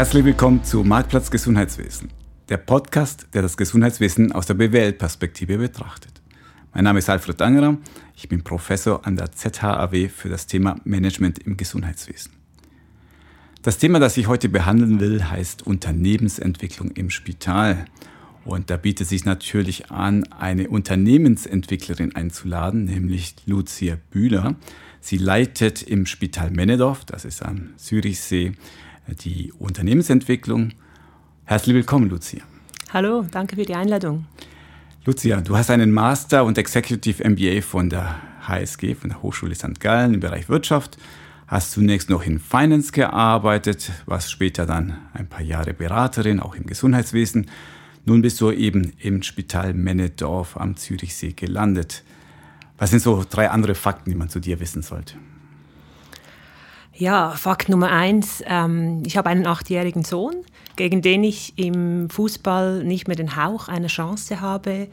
Herzlich willkommen zu Marktplatz Gesundheitswesen, der Podcast, der das Gesundheitswesen aus der BWL-Perspektive betrachtet. Mein Name ist Alfred Angerer, ich bin Professor an der ZHAW für das Thema Management im Gesundheitswesen. Das Thema, das ich heute behandeln will, heißt Unternehmensentwicklung im Spital. Und da bietet sich natürlich an, eine Unternehmensentwicklerin einzuladen, nämlich Lucia Bühler. Sie leitet im Spital Männedorf, das ist am Zürichsee, die Unternehmensentwicklung. Herzlich willkommen, Lucia. Hallo, danke für die Einladung. Lucia, du hast einen Master und Executive MBA von der HSG, von der Hochschule St. Gallen im Bereich Wirtschaft. Hast zunächst noch in Finance gearbeitet, warst später dann ein paar Jahre Beraterin, auch im Gesundheitswesen. Nun bist du eben im Spital Männedorf am Zürichsee gelandet. Was sind so drei andere Fakten, die man zu dir wissen sollte? Ja, Fakt Nummer eins, ähm, ich habe einen achtjährigen Sohn, gegen den ich im Fußball nicht mehr den Hauch einer Chance habe.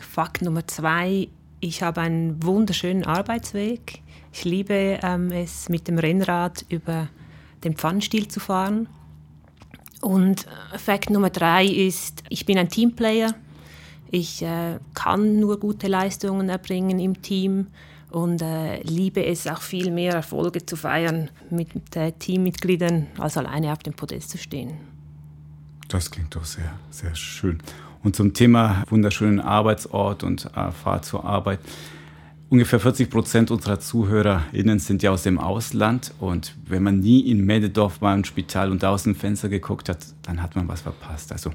Fakt Nummer zwei, ich habe einen wunderschönen Arbeitsweg. Ich liebe ähm, es, mit dem Rennrad über den Pfannstiel zu fahren. Und äh, Fakt Nummer drei ist, ich bin ein Teamplayer. Ich äh, kann nur gute Leistungen erbringen im Team und äh, liebe es auch viel mehr Erfolge zu feiern mit äh, Teammitgliedern, als alleine auf dem Podest zu stehen. Das klingt doch sehr, sehr schön. Und zum Thema wunderschönen Arbeitsort und äh, Fahrt zur Arbeit. Ungefähr 40 Prozent unserer ZuhörerInnen sind ja aus dem Ausland. Und wenn man nie in Mädedorf war im Spital und aus dem Fenster geguckt hat, dann hat man was verpasst. Also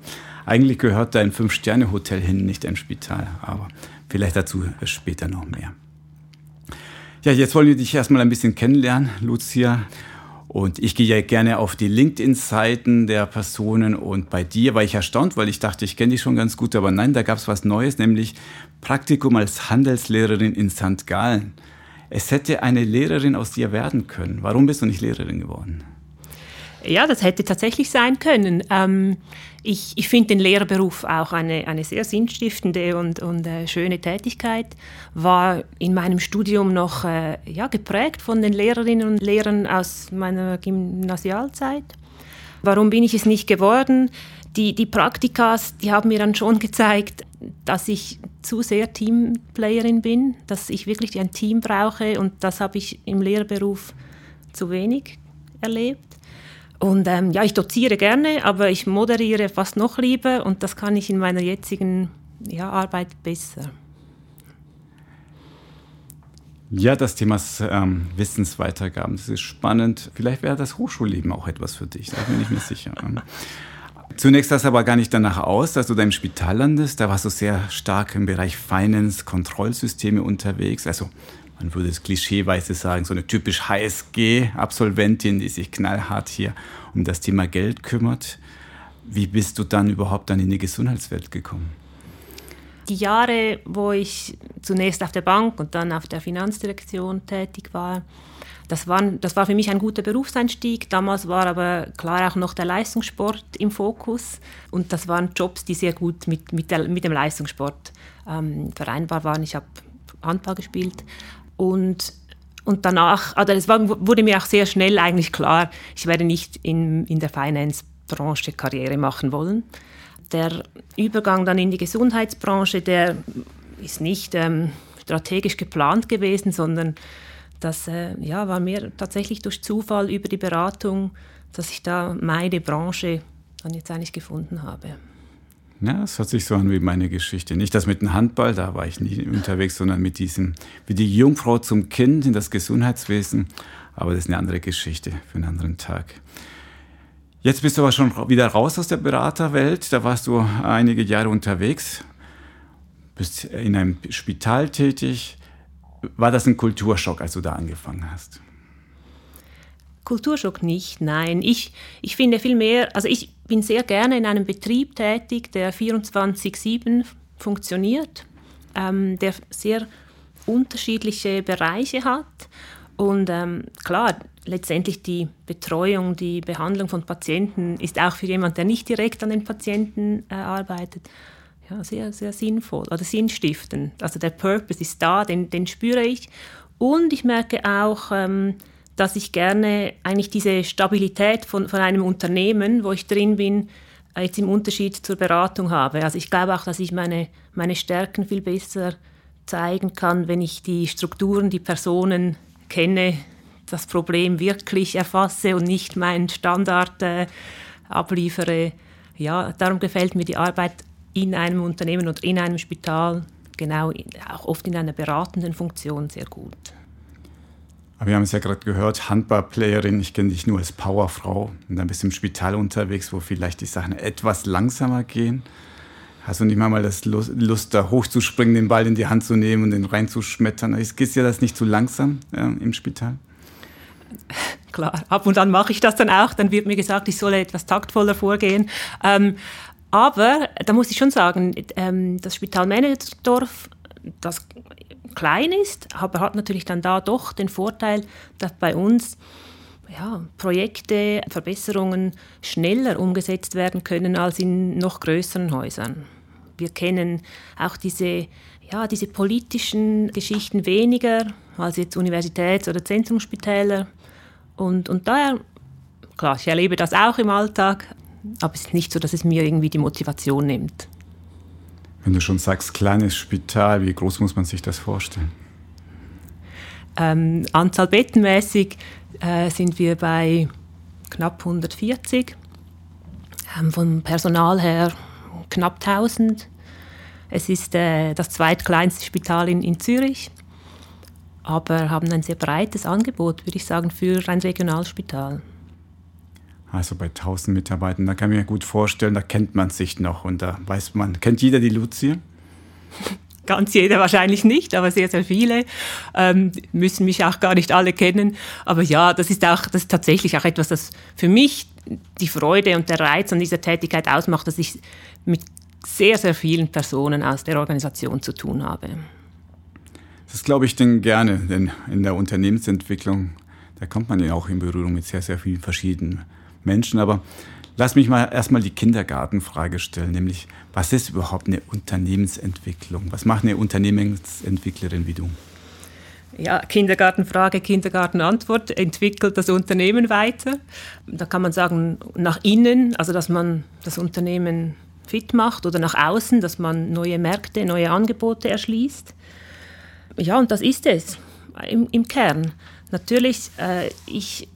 eigentlich gehört da ein Fünf-Sterne-Hotel hin, nicht ein Spital. Aber vielleicht dazu später noch mehr. Ja, jetzt wollen wir dich erstmal ein bisschen kennenlernen, Lucia. Und ich gehe ja gerne auf die LinkedIn-Seiten der Personen und bei dir war ich erstaunt, weil ich dachte, ich kenne dich schon ganz gut, aber nein, da gab es was Neues, nämlich Praktikum als Handelslehrerin in St. Gallen. Es hätte eine Lehrerin aus dir werden können. Warum bist du nicht Lehrerin geworden? Ja, das hätte tatsächlich sein können. Ähm, ich, ich finde den Lehrerberuf auch eine, eine sehr sinnstiftende und, und äh, schöne Tätigkeit. War in meinem Studium noch äh, ja, geprägt von den Lehrerinnen und Lehrern aus meiner Gymnasialzeit. Warum bin ich es nicht geworden? Die, die Praktikas, die haben mir dann schon gezeigt, dass ich zu sehr Teamplayerin bin, dass ich wirklich ein Team brauche und das habe ich im Lehrberuf zu wenig erlebt. Und ähm, ja, ich doziere gerne, aber ich moderiere fast noch lieber und das kann ich in meiner jetzigen ja, Arbeit besser. Ja, das Thema ähm, Wissensweitergaben, das ist spannend. Vielleicht wäre das Hochschulleben auch etwas für dich, da bin ich mir sicher. Zunächst sah es aber gar nicht danach aus, dass du da im Spital landest. Da warst du sehr stark im Bereich Finance, Kontrollsysteme unterwegs. Also man würde es klischeeweise sagen, so eine typisch HSG-Absolventin, die sich knallhart hier um das Thema Geld kümmert. Wie bist du dann überhaupt dann in die Gesundheitswelt gekommen? Die Jahre, wo ich zunächst auf der Bank und dann auf der Finanzdirektion tätig war, das, waren, das war für mich ein guter Berufseinstieg. Damals war aber klar auch noch der Leistungssport im Fokus. Und das waren Jobs, die sehr gut mit, mit, der, mit dem Leistungssport ähm, vereinbar waren. Ich habe Handball gespielt, und, und danach, also es war, wurde mir auch sehr schnell eigentlich klar, ich werde nicht in, in der Finance-Branche Karriere machen wollen. Der Übergang dann in die Gesundheitsbranche, der ist nicht ähm, strategisch geplant gewesen, sondern das äh, ja, war mir tatsächlich durch Zufall über die Beratung, dass ich da meine Branche dann jetzt eigentlich gefunden habe. Ja, es hört sich so an wie meine Geschichte. Nicht das mit dem Handball, da war ich nie unterwegs, sondern mit diesem, wie die Jungfrau zum Kind in das Gesundheitswesen. Aber das ist eine andere Geschichte für einen anderen Tag. Jetzt bist du aber schon wieder raus aus der Beraterwelt. Da warst du einige Jahre unterwegs, bist in einem Spital tätig. War das ein Kulturschock, als du da angefangen hast? Kulturschock nicht, nein. Ich, ich finde vielmehr, also ich bin sehr gerne in einem Betrieb tätig, der 24-7 funktioniert, ähm, der sehr unterschiedliche Bereiche hat. Und ähm, klar, letztendlich die Betreuung, die Behandlung von Patienten ist auch für jemanden, der nicht direkt an den Patienten äh, arbeitet, ja, sehr, sehr sinnvoll oder sinnstiftend. Also der Purpose ist da, den, den spüre ich. Und ich merke auch, ähm, dass ich gerne eigentlich diese Stabilität von, von einem Unternehmen, wo ich drin bin, äh, jetzt im Unterschied zur Beratung habe. Also ich glaube auch, dass ich meine, meine Stärken viel besser zeigen kann, wenn ich die Strukturen, die Personen kenne, das Problem wirklich erfasse und nicht meinen Standard äh, abliefere. Ja, darum gefällt mir die Arbeit in einem Unternehmen oder in einem Spital, genau auch oft in einer beratenden Funktion sehr gut. Aber wir haben es ja gerade gehört, Handballplayerin, ich kenne dich nur als Powerfrau und dann bist du im Spital unterwegs, wo vielleicht die Sachen etwas langsamer gehen. Hast du nicht mal das Lust, Lust, da hochzuspringen, den Ball in die Hand zu nehmen und den reinzuschmettern? Ist dir das nicht zu langsam äh, im Spital? Klar, ab und an mache ich das dann auch. Dann wird mir gesagt, ich solle etwas taktvoller vorgehen. Ähm, aber da muss ich schon sagen, ähm, das Spital Männerdorf, das klein ist, aber hat natürlich dann da doch den Vorteil, dass bei uns ja, Projekte, Verbesserungen schneller umgesetzt werden können als in noch größeren Häusern. Wir kennen auch diese, ja, diese politischen Geschichten weniger als jetzt Universitäts- oder Zentrumsspitäler. Und, und daher, klar, ich erlebe das auch im Alltag, aber es ist nicht so, dass es mir irgendwie die Motivation nimmt. Wenn du schon sagst, kleines Spital, wie groß muss man sich das vorstellen? Ähm, Anzahl bettenmäßig äh, sind wir bei knapp 140. Ähm, vom Personal her knapp 1000. Es ist äh, das zweitkleinste Spital in, in Zürich, aber haben ein sehr breites Angebot, würde ich sagen, für ein Regionalspital. Also bei 1000 Mitarbeitern, da kann ich mir gut vorstellen, da kennt man sich noch und da weiß man, kennt jeder die Luzi? Ganz jeder wahrscheinlich nicht, aber sehr, sehr viele ähm, müssen mich auch gar nicht alle kennen. Aber ja, das ist auch, das ist tatsächlich auch etwas, das für mich die Freude und der Reiz an dieser Tätigkeit ausmacht, dass ich mit sehr, sehr vielen Personen aus der Organisation zu tun habe. Das glaube ich denn gerne, denn in der Unternehmensentwicklung, da kommt man ja auch in Berührung mit sehr, sehr vielen verschiedenen Menschen. Aber lass mich mal erstmal die Kindergartenfrage stellen, nämlich was ist überhaupt eine Unternehmensentwicklung? Was macht eine Unternehmensentwicklerin wie du? Ja, Kindergartenfrage, Kindergartenantwort entwickelt das Unternehmen weiter. Da kann man sagen, nach innen, also dass man das Unternehmen fit macht oder nach außen, dass man neue Märkte, neue Angebote erschließt. Ja, und das ist es im, im Kern. Natürlich, äh, ich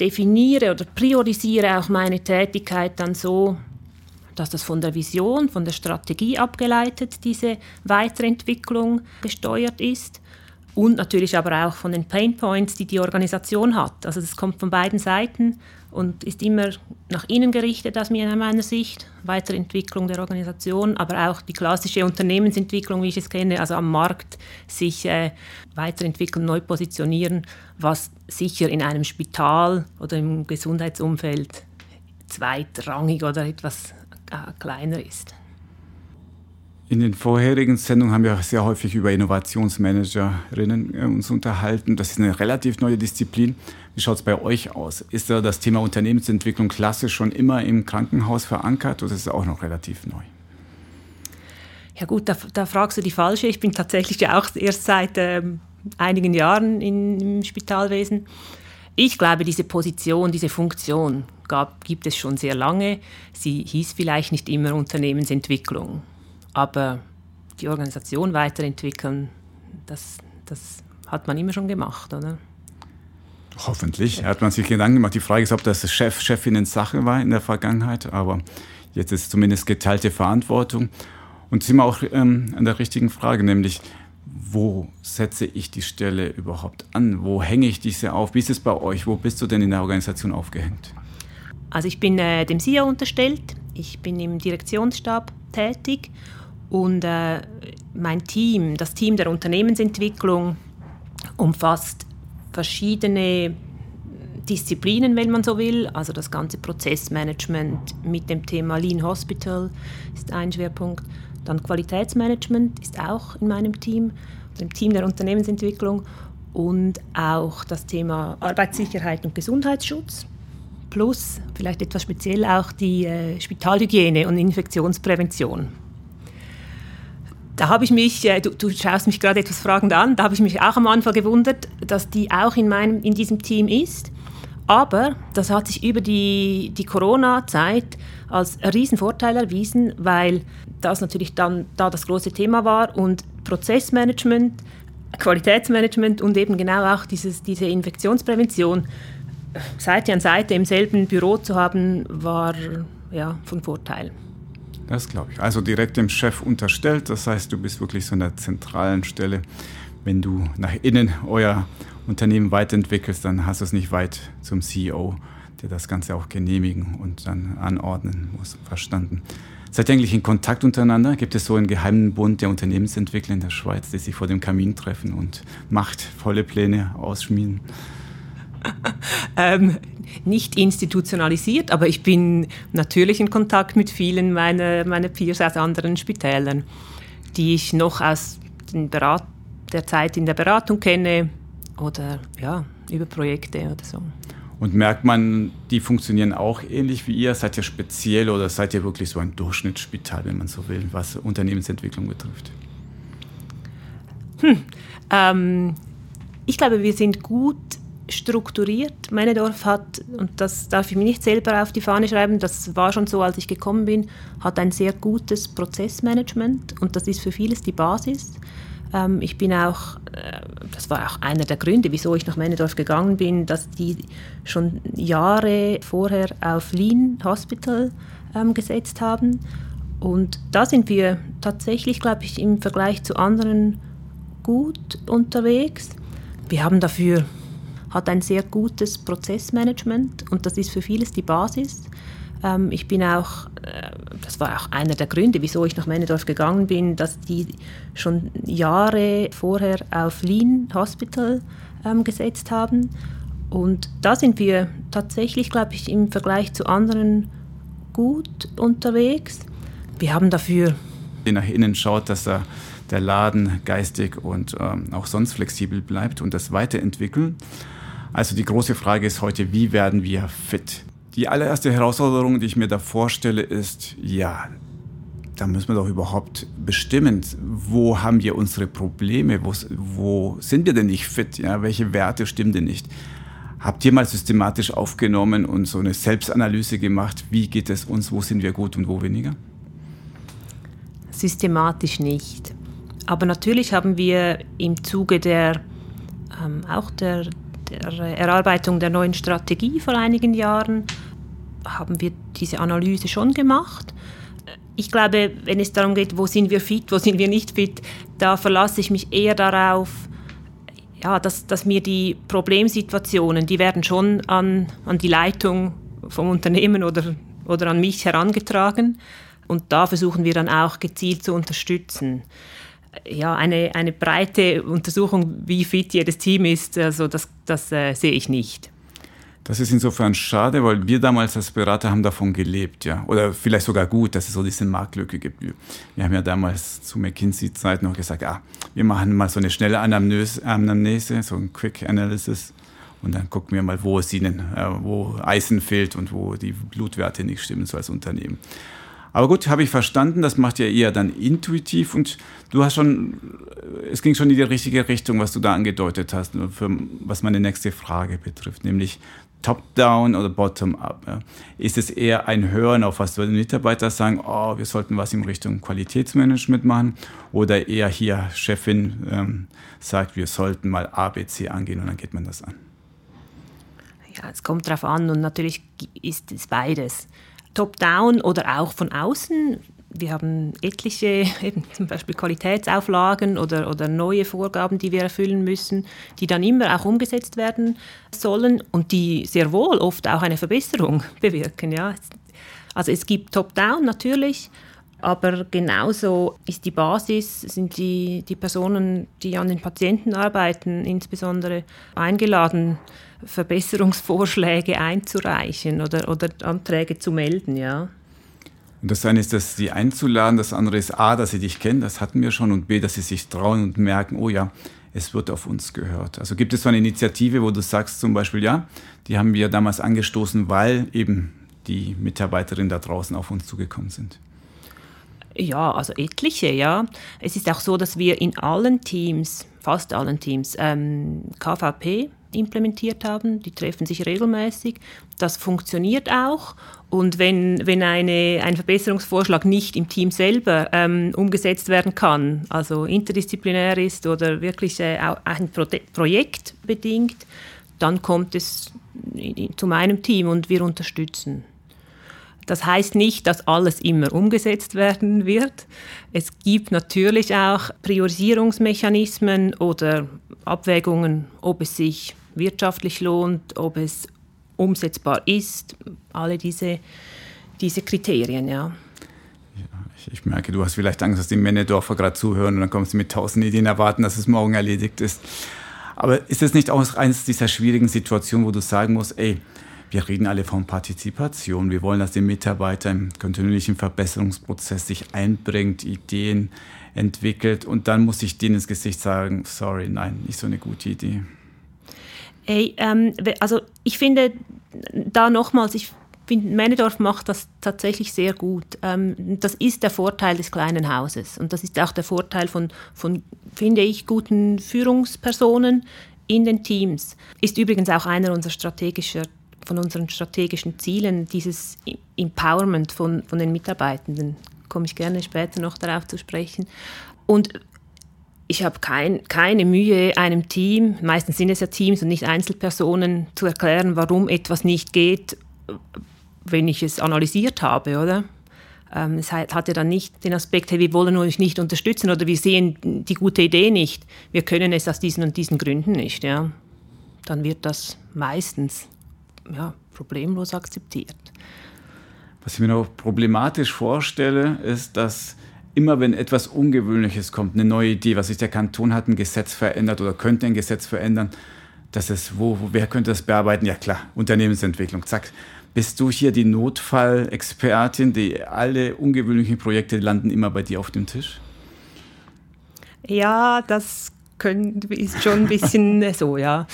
definiere oder priorisiere auch meine Tätigkeit dann so, dass das von der Vision, von der Strategie abgeleitet, diese Weiterentwicklung gesteuert ist und natürlich aber auch von den Pain Points, die die Organisation hat. Also das kommt von beiden Seiten und ist immer nach innen gerichtet aus meiner Sicht, Weiterentwicklung der Organisation, aber auch die klassische Unternehmensentwicklung, wie ich es kenne, also am Markt sich äh, weiterentwickeln, neu positionieren, was sicher in einem Spital oder im Gesundheitsumfeld zweitrangig oder etwas äh, kleiner ist. In den vorherigen Sendungen haben wir sehr häufig über Innovationsmanagerinnen äh, uns unterhalten. Das ist eine relativ neue Disziplin. Wie schaut es bei euch aus? Ist da das Thema Unternehmensentwicklung klassisch schon immer im Krankenhaus verankert oder ist es auch noch relativ neu? Ja gut, da, da fragst du die falsche. Ich bin tatsächlich ja auch erst seit ähm, einigen Jahren in, im Spitalwesen. Ich glaube, diese Position, diese Funktion gab, gibt es schon sehr lange. Sie hieß vielleicht nicht immer Unternehmensentwicklung. Aber die Organisation weiterentwickeln, das, das hat man immer schon gemacht, oder? Hoffentlich hat man sich Gedanken gemacht. Die Frage ist, ob das Chef, Chefinnen Sache war in der Vergangenheit, aber jetzt ist zumindest geteilte Verantwortung. Und sind wir auch ähm, an der richtigen Frage, nämlich wo setze ich die Stelle überhaupt an? Wo hänge ich diese auf? Wie ist es bei euch? Wo bist du denn in der Organisation aufgehängt? Also ich bin äh, dem CEO unterstellt, ich bin im Direktionsstab tätig und äh, mein Team, das Team der Unternehmensentwicklung, umfasst verschiedene Disziplinen, wenn man so will. Also das ganze Prozessmanagement mit dem Thema Lean Hospital ist ein Schwerpunkt. Dann Qualitätsmanagement ist auch in meinem Team, dem Team der Unternehmensentwicklung. Und auch das Thema Arbeitssicherheit und Gesundheitsschutz. Plus vielleicht etwas speziell auch die äh, Spitalhygiene und Infektionsprävention. Da habe ich mich, äh, du, du, schaust mich gerade etwas fragend an, da habe ich mich auch am Anfang gewundert, dass die auch in, meinem, in diesem Team ist. Aber das hat sich über die, die Corona-Zeit als Riesenvorteil erwiesen, weil das natürlich dann da das große Thema war und Prozessmanagement, Qualitätsmanagement und eben genau auch dieses, diese Infektionsprävention Seite an Seite im selben Büro zu haben, war ja, von Vorteil. Das glaube ich. Also direkt dem Chef unterstellt, das heißt, du bist wirklich so an der zentralen Stelle. Wenn du nach innen euer Unternehmen weiterentwickelst, dann hast du es nicht weit zum CEO, der das Ganze auch genehmigen und dann anordnen muss. Verstanden. Seid ihr eigentlich in Kontakt untereinander? Gibt es so einen geheimen Bund der Unternehmensentwickler in der Schweiz, die sich vor dem Kamin treffen und machtvolle Pläne ausschmieden? ähm, nicht institutionalisiert, aber ich bin natürlich in Kontakt mit vielen meiner, meiner Peers aus anderen Spitälern, die ich noch aus Berat der Zeit in der Beratung kenne oder ja, über Projekte oder so. Und merkt man, die funktionieren auch ähnlich wie ihr? Seid ihr speziell oder seid ihr wirklich so ein Durchschnittsspital, wenn man so will, was Unternehmensentwicklung betrifft? Hm, ähm, ich glaube, wir sind gut strukturiert. Männedorf hat, und das darf ich mir nicht selber auf die Fahne schreiben, das war schon so, als ich gekommen bin, hat ein sehr gutes Prozessmanagement und das ist für vieles die Basis. Ähm, ich bin auch, äh, das war auch einer der Gründe, wieso ich nach Männedorf gegangen bin, dass die schon Jahre vorher auf Lean Hospital ähm, gesetzt haben. Und da sind wir tatsächlich, glaube ich, im Vergleich zu anderen gut unterwegs. Wir haben dafür hat ein sehr gutes Prozessmanagement und das ist für vieles die Basis. Ähm, ich bin auch, äh, das war auch einer der Gründe, wieso ich nach Männedorf gegangen bin, dass die schon Jahre vorher auf Lean Hospital ähm, gesetzt haben. Und da sind wir tatsächlich, glaube ich, im Vergleich zu anderen gut unterwegs. Wir haben dafür. Die nach innen schaut, dass er der Laden geistig und ähm, auch sonst flexibel bleibt und das weiterentwickeln. Also die große Frage ist heute, wie werden wir fit? Die allererste Herausforderung, die ich mir da vorstelle, ist, ja, da müssen wir doch überhaupt bestimmen, wo haben wir unsere Probleme, wo, wo sind wir denn nicht fit, ja, welche Werte stimmen denn nicht? Habt ihr mal systematisch aufgenommen und so eine Selbstanalyse gemacht, wie geht es uns, wo sind wir gut und wo weniger? Systematisch nicht. Aber natürlich haben wir im Zuge der, ähm, auch der, der Erarbeitung der neuen Strategie vor einigen Jahren haben wir diese Analyse schon gemacht. Ich glaube, wenn es darum geht, wo sind wir fit, wo sind wir nicht fit, da verlasse ich mich eher darauf, ja, dass, dass mir die Problemsituationen, die werden schon an, an die Leitung vom Unternehmen oder, oder an mich herangetragen. Und da versuchen wir dann auch gezielt zu unterstützen ja, eine, eine breite Untersuchung, wie fit jedes Team ist, also das, das äh, sehe ich nicht. Das ist insofern schade, weil wir damals als Berater haben davon gelebt, ja. Oder vielleicht sogar gut, dass es so diese Marktlücke gibt. Wir haben ja damals zu McKinsey-Zeiten noch gesagt, ah, wir machen mal so eine schnelle Anamnese, Anamnese, so ein Quick Analysis. Und dann gucken wir mal, wo es ihnen, äh, wo Eisen fehlt und wo die Blutwerte nicht stimmen, so als Unternehmen. Aber gut, habe ich verstanden, das macht ja eher dann intuitiv und du hast schon, es ging schon in die richtige Richtung, was du da angedeutet hast, für, was meine nächste Frage betrifft, nämlich Top-Down oder Bottom-Up. Ja. Ist es eher ein Hören auf was die Mitarbeiter sagen, oh, wir sollten was in Richtung Qualitätsmanagement machen oder eher hier Chefin ähm, sagt, wir sollten mal ABC angehen und dann geht man das an? Ja, es kommt darauf an und natürlich ist es beides top-down oder auch von außen. Wir haben etliche, eben zum Beispiel Qualitätsauflagen oder, oder neue Vorgaben, die wir erfüllen müssen, die dann immer auch umgesetzt werden sollen und die sehr wohl oft auch eine Verbesserung bewirken. Ja. Also es gibt Top-Down natürlich, aber genauso ist die Basis, sind die, die Personen, die an den Patienten arbeiten, insbesondere eingeladen, Verbesserungsvorschläge einzureichen oder, oder Anträge zu melden, ja. Und das eine ist, dass sie einzuladen, das andere ist A, dass sie dich kennen, das hatten wir schon, und B, dass sie sich trauen und merken, oh ja, es wird auf uns gehört. Also gibt es so eine Initiative, wo du sagst zum Beispiel, ja, die haben wir damals angestoßen, weil eben die Mitarbeiterinnen da draußen auf uns zugekommen sind? Ja, also etliche, ja. Es ist auch so, dass wir in allen Teams, fast allen Teams, ähm, KVP implementiert haben. Die treffen sich regelmäßig. Das funktioniert auch. Und wenn, wenn eine, ein Verbesserungsvorschlag nicht im Team selber ähm, umgesetzt werden kann, also interdisziplinär ist oder wirklich äh, ein Pro Projekt bedingt, dann kommt es zu meinem Team und wir unterstützen. Das heißt nicht, dass alles immer umgesetzt werden wird. Es gibt natürlich auch Priorisierungsmechanismen oder Abwägungen, ob es sich wirtschaftlich lohnt, ob es umsetzbar ist, alle diese, diese Kriterien, ja. Ich, merke, du hast vielleicht Angst, dass die Männedorfer gerade zuhören und dann kommst du mit tausend Ideen erwarten, dass es morgen erledigt ist. Aber ist es nicht auch eines dieser schwierigen Situationen, wo du sagen musst, ey, wir reden alle von Partizipation. Wir wollen, dass die Mitarbeiter im kontinuierlichen Verbesserungsprozess sich einbringt, Ideen entwickelt und dann muss ich denen ins Gesicht sagen, sorry, nein, nicht so eine gute Idee. Hey, ähm, also ich finde da nochmals, ich finde, Männedorf macht das tatsächlich sehr gut. Ähm, das ist der Vorteil des kleinen Hauses und das ist auch der Vorteil von, von, finde ich, guten Führungspersonen in den Teams. Ist übrigens auch einer unserer strategischer von unseren strategischen Zielen, dieses Empowerment von, von den Mitarbeitenden. Komme ich gerne später noch darauf zu sprechen. Und ich habe kein, keine Mühe, einem Team, meistens sind es ja Teams und nicht Einzelpersonen, zu erklären, warum etwas nicht geht, wenn ich es analysiert habe, oder? Ähm, es hat ja dann nicht den Aspekt, hey, wir wollen euch nicht unterstützen oder wir sehen die gute Idee nicht. Wir können es aus diesen und diesen Gründen nicht. Ja? Dann wird das meistens ja, problemlos akzeptiert. Was ich mir noch problematisch vorstelle, ist, dass immer wenn etwas Ungewöhnliches kommt, eine neue Idee, was sich der Kanton hat, ein Gesetz verändert oder könnte ein Gesetz verändern, dass es, wo, wer könnte das bearbeiten? Ja klar, Unternehmensentwicklung, zack. Bist du hier die Notfallexpertin, die alle ungewöhnlichen Projekte landen immer bei dir auf dem Tisch? Ja, das können, ist schon ein bisschen so, ja.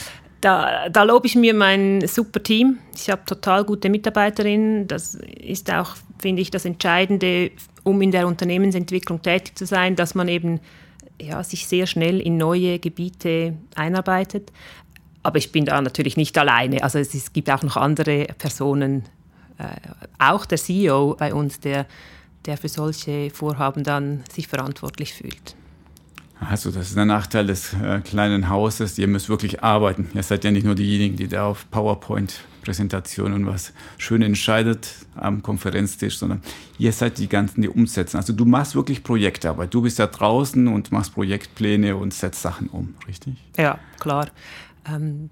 Da, da lobe ich mir mein super Team. Ich habe total gute Mitarbeiterinnen. Das ist auch, finde ich, das Entscheidende um in der Unternehmensentwicklung tätig zu sein, dass man eben ja, sich sehr schnell in neue Gebiete einarbeitet. Aber ich bin da natürlich nicht alleine. Also es, es gibt auch noch andere Personen, äh, auch der CEO bei uns, der, der für solche Vorhaben dann sich verantwortlich fühlt. Also das ist der Nachteil des äh, kleinen Hauses. Ihr müsst wirklich arbeiten. Ihr seid ja nicht nur diejenigen, die da auf PowerPoint-Präsentationen was schön entscheidet am Konferenztisch, sondern ihr seid die ganzen, die umsetzen. Also du machst wirklich Projektarbeit. Du bist ja draußen und machst Projektpläne und setzt Sachen um, richtig? Ja, klar. Ähm,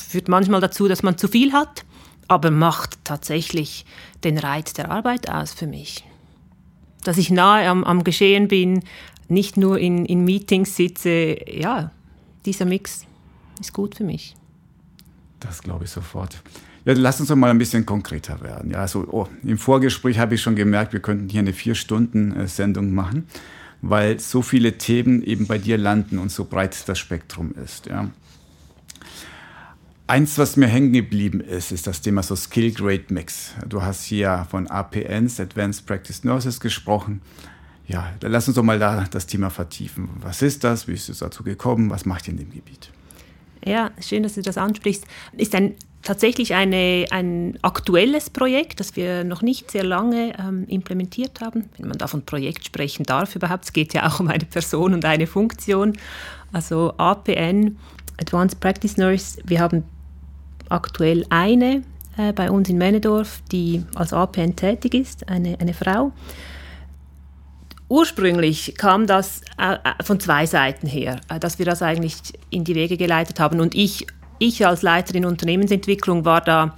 führt manchmal dazu, dass man zu viel hat, aber macht tatsächlich den Reiz der Arbeit aus für mich. Dass ich nahe am, am Geschehen bin, nicht nur in, in Meetings sitze, ja, dieser Mix ist gut für mich. Das glaube ich sofort. Ja, lass uns doch mal ein bisschen konkreter werden. Ja, also, oh, Im Vorgespräch habe ich schon gemerkt, wir könnten hier eine Vier-Stunden-Sendung machen, weil so viele Themen eben bei dir landen und so breit das Spektrum ist. Ja. Eins, was mir hängen geblieben ist, ist das Thema so Skill Grade Mix. Du hast hier von APNs, Advanced Practice Nurses, gesprochen. Ja, lass uns doch mal da das Thema vertiefen. Was ist das? Wie ist es dazu gekommen? Was macht ihr in dem Gebiet? Ja, schön, dass du das ansprichst. Ist ein, tatsächlich eine, ein aktuelles Projekt, das wir noch nicht sehr lange ähm, implementiert haben. Wenn man da von Projekt sprechen darf überhaupt, es geht ja auch um eine Person und eine Funktion. Also APN, Advanced Practice Nurse, wir haben aktuell eine äh, bei uns in Männedorf, die als APN tätig ist, eine, eine Frau ursprünglich kam das äh, äh, von zwei Seiten her, äh, dass wir das eigentlich in die Wege geleitet haben. Und ich, ich als Leiterin Unternehmensentwicklung war da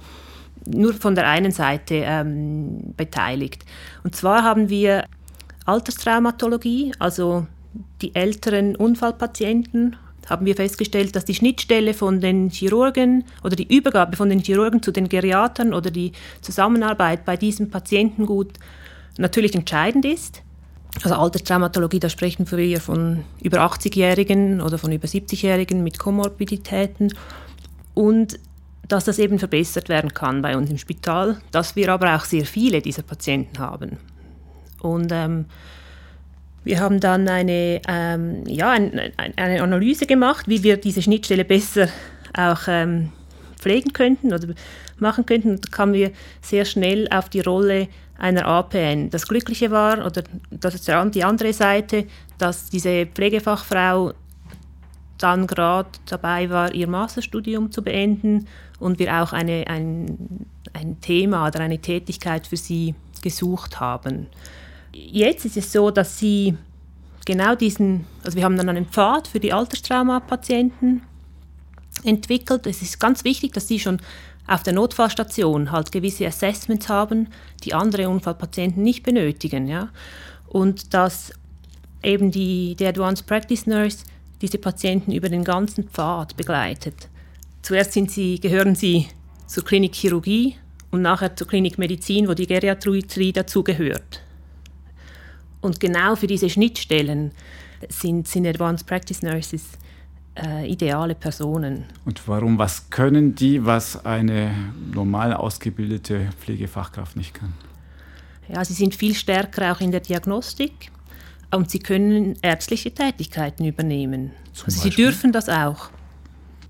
nur von der einen Seite ähm, beteiligt. Und zwar haben wir Alterstraumatologie, also die älteren Unfallpatienten, haben wir festgestellt, dass die Schnittstelle von den Chirurgen oder die Übergabe von den Chirurgen zu den Geriatern oder die Zusammenarbeit bei diesem Patientengut natürlich entscheidend ist. Also Alterstraumatologie, da sprechen wir von über 80-Jährigen oder von über 70-Jährigen mit Komorbiditäten. Und dass das eben verbessert werden kann bei uns im Spital, dass wir aber auch sehr viele dieser Patienten haben. Und ähm, Wir haben dann eine, ähm, ja, ein, eine Analyse gemacht, wie wir diese Schnittstelle besser auch ähm, pflegen könnten oder machen könnten. Kamen wir sehr schnell auf die Rolle einer APN. Das Glückliche war, oder das ist die andere Seite, dass diese Pflegefachfrau dann gerade dabei war, ihr Masterstudium zu beenden und wir auch eine, ein, ein Thema oder eine Tätigkeit für sie gesucht haben. Jetzt ist es so, dass sie genau diesen, also wir haben dann einen Pfad für die Alterstraumapatienten entwickelt. Es ist ganz wichtig, dass sie schon auf der Notfallstation halt gewisse Assessments haben, die andere Unfallpatienten nicht benötigen. Ja? Und dass eben die, die Advanced Practice Nurse diese Patienten über den ganzen Pfad begleitet. Zuerst sie, gehören sie zur Klinik Chirurgie und nachher zur Klinik Medizin, wo die Geriatrie dazugehört. Und genau für diese Schnittstellen sind, sind Advanced Practice Nurses äh, ideale Personen. Und warum? Was können die, was eine normal ausgebildete Pflegefachkraft nicht kann? Ja, sie sind viel stärker auch in der Diagnostik und sie können ärztliche Tätigkeiten übernehmen. Also sie dürfen das auch.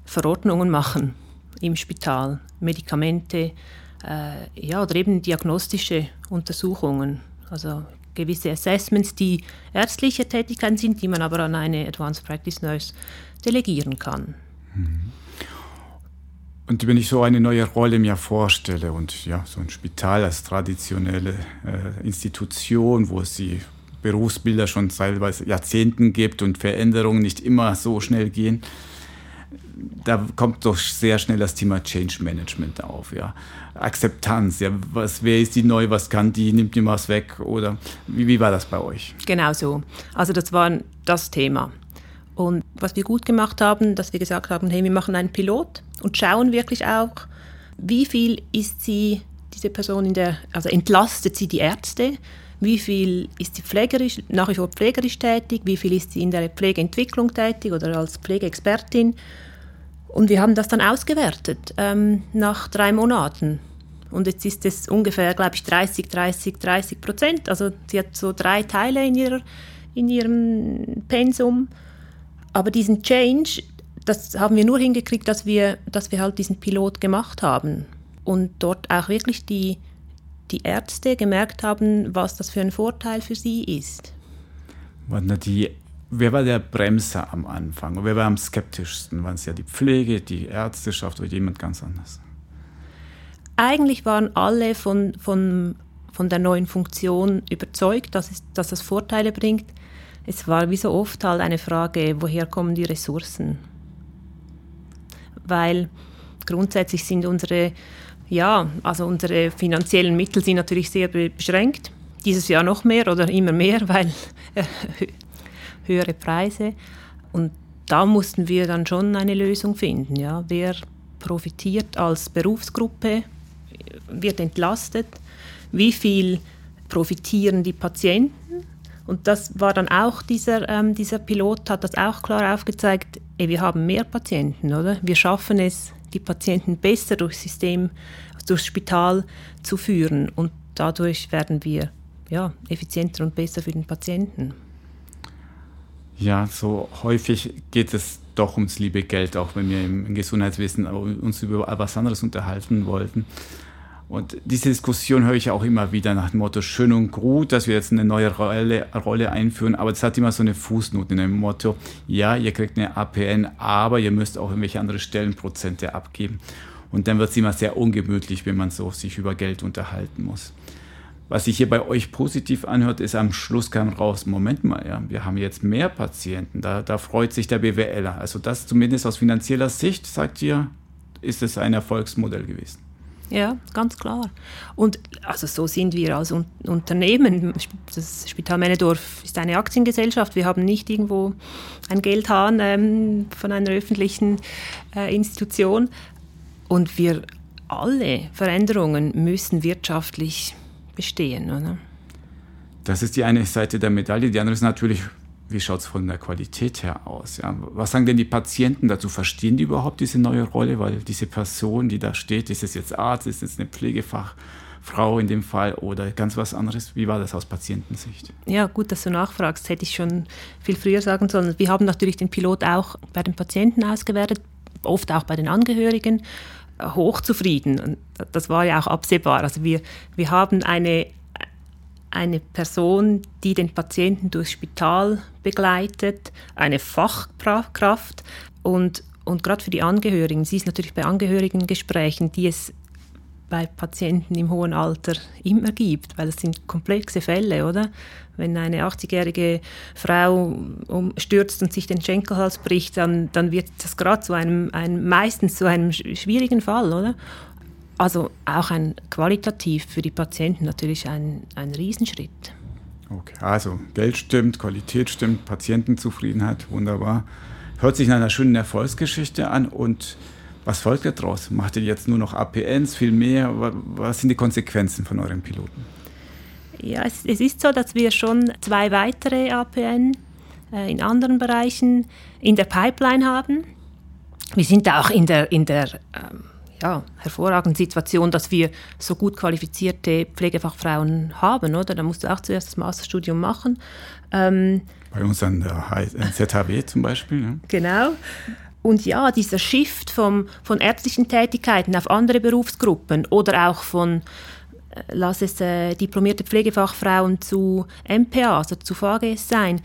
Verordnungen machen im Spital, Medikamente, äh, ja, oder eben diagnostische Untersuchungen. Also gewisse Assessments, die ärztliche Tätigkeiten sind, die man aber an eine Advanced Practice Nurse delegieren kann. Mhm. Und wenn ich so eine neue Rolle mir vorstelle und ja, so ein Spital als traditionelle äh, Institution, wo es die Berufsbilder schon teilweise Jahrzehnten gibt und Veränderungen nicht immer so schnell gehen, da kommt doch sehr schnell das Thema Change Management auf, ja. Akzeptanz, ja, was, wer ist die neu, was kann die, nimmt die was weg oder wie, wie war das bei euch? Genau so. Also das war das Thema. Und was wir gut gemacht haben, dass wir gesagt haben, hey, wir machen einen Pilot und schauen wirklich auch, wie viel ist sie, diese Person in der, also entlastet sie die Ärzte, wie viel ist sie pflegerisch, nach wie vor pflegerisch tätig, wie viel ist sie in der Pflegeentwicklung tätig oder als Pflegeexpertin und wir haben das dann ausgewertet ähm, nach drei Monaten. Und jetzt ist es ungefähr, glaube ich, 30, 30, 30 Prozent. Also sie hat so drei Teile in, ihrer, in ihrem Pensum. Aber diesen Change, das haben wir nur hingekriegt, dass wir, dass wir halt diesen Pilot gemacht haben. Und dort auch wirklich die, die Ärzte gemerkt haben, was das für ein Vorteil für sie ist. Die Wer war der Bremser am Anfang? Wer war am skeptischsten? Waren es ja die Pflege, die Ärzteschaft oder jemand ganz anders? Eigentlich waren alle von, von, von der neuen Funktion überzeugt, dass, es, dass das Vorteile bringt. Es war wie so oft halt eine Frage, woher kommen die Ressourcen? Weil grundsätzlich sind unsere, ja, also unsere finanziellen Mittel sind natürlich sehr beschränkt. Dieses Jahr noch mehr oder immer mehr, weil höhere Preise. Und da mussten wir dann schon eine Lösung finden. Ja. Wer profitiert als Berufsgruppe, wird entlastet, wie viel profitieren die Patienten. Und das war dann auch, dieser, ähm, dieser Pilot hat das auch klar aufgezeigt, ey, wir haben mehr Patienten, oder? Wir schaffen es, die Patienten besser durchs System, durchs Spital zu führen. Und dadurch werden wir ja, effizienter und besser für den Patienten. Ja, so häufig geht es doch ums liebe Geld, auch wenn wir im Gesundheitswesen uns über was anderes unterhalten wollten. Und diese Diskussion höre ich auch immer wieder nach dem Motto, schön und gut, dass wir jetzt eine neue Rolle, Rolle einführen, aber es hat immer so eine Fußnote in dem Motto, ja, ihr kriegt eine APN, aber ihr müsst auch irgendwelche andere Stellenprozente abgeben. Und dann wird es immer sehr ungemütlich, wenn man so sich über Geld unterhalten muss. Was sich hier bei euch positiv anhört, ist am Schluss kam raus, Moment mal, ja, wir haben jetzt mehr Patienten, da, da freut sich der BWLer. Also das zumindest aus finanzieller Sicht, sagt ihr, ist es ein Erfolgsmodell gewesen. Ja, ganz klar. Und also so sind wir als Un Unternehmen. Das Spital Männedorf ist eine Aktiengesellschaft. Wir haben nicht irgendwo ein Geldhahn ähm, von einer öffentlichen äh, Institution. Und wir alle Veränderungen müssen wirtschaftlich bestehen. Oder? Das ist die eine Seite der Medaille. Die andere ist natürlich, wie schaut es von der Qualität her aus? Ja? Was sagen denn die Patienten dazu? Verstehen die überhaupt diese neue Rolle? Weil diese Person, die da steht, ist es jetzt Arzt, ist es eine Pflegefachfrau Frau in dem Fall oder ganz was anderes? Wie war das aus Patientensicht? Ja, gut, dass du nachfragst. Hätte ich schon viel früher sagen sollen. Wir haben natürlich den Pilot auch bei den Patienten ausgewertet, oft auch bei den Angehörigen hochzufrieden. Das war ja auch absehbar. Also wir, wir haben eine, eine Person, die den Patienten durchs Spital begleitet, eine Fachkraft und, und gerade für die Angehörigen, sie ist natürlich bei Angehörigengesprächen, die es bei Patienten im hohen Alter immer gibt, weil es sind komplexe Fälle, oder? Wenn eine 80-jährige Frau stürzt und sich den Schenkelhals bricht, dann, dann wird das gerade zu einem, einem, meistens zu einem schwierigen Fall, oder? Also auch ein qualitativ für die Patienten natürlich ein, ein Riesenschritt. Okay, also Geld stimmt, Qualität stimmt, Patientenzufriedenheit, wunderbar. Hört sich nach einer schönen Erfolgsgeschichte an und was folgt daraus? Macht ihr jetzt nur noch APNs, viel mehr? Was sind die Konsequenzen von euren Piloten? Ja, es, es ist so, dass wir schon zwei weitere APN äh, in anderen Bereichen in der Pipeline haben. Wir sind auch in der, in der ähm, ja, hervorragenden Situation, dass wir so gut qualifizierte Pflegefachfrauen haben, oder? Da musst du auch zuerst das Masterstudium machen. Ähm, Bei uns an der ZHW zum Beispiel. Ja. Genau. Und ja, dieser Shift vom, von ärztlichen Tätigkeiten auf andere Berufsgruppen oder auch von, äh, lass es äh, diplomierte Pflegefachfrauen zu MPA, also zu VGS sein,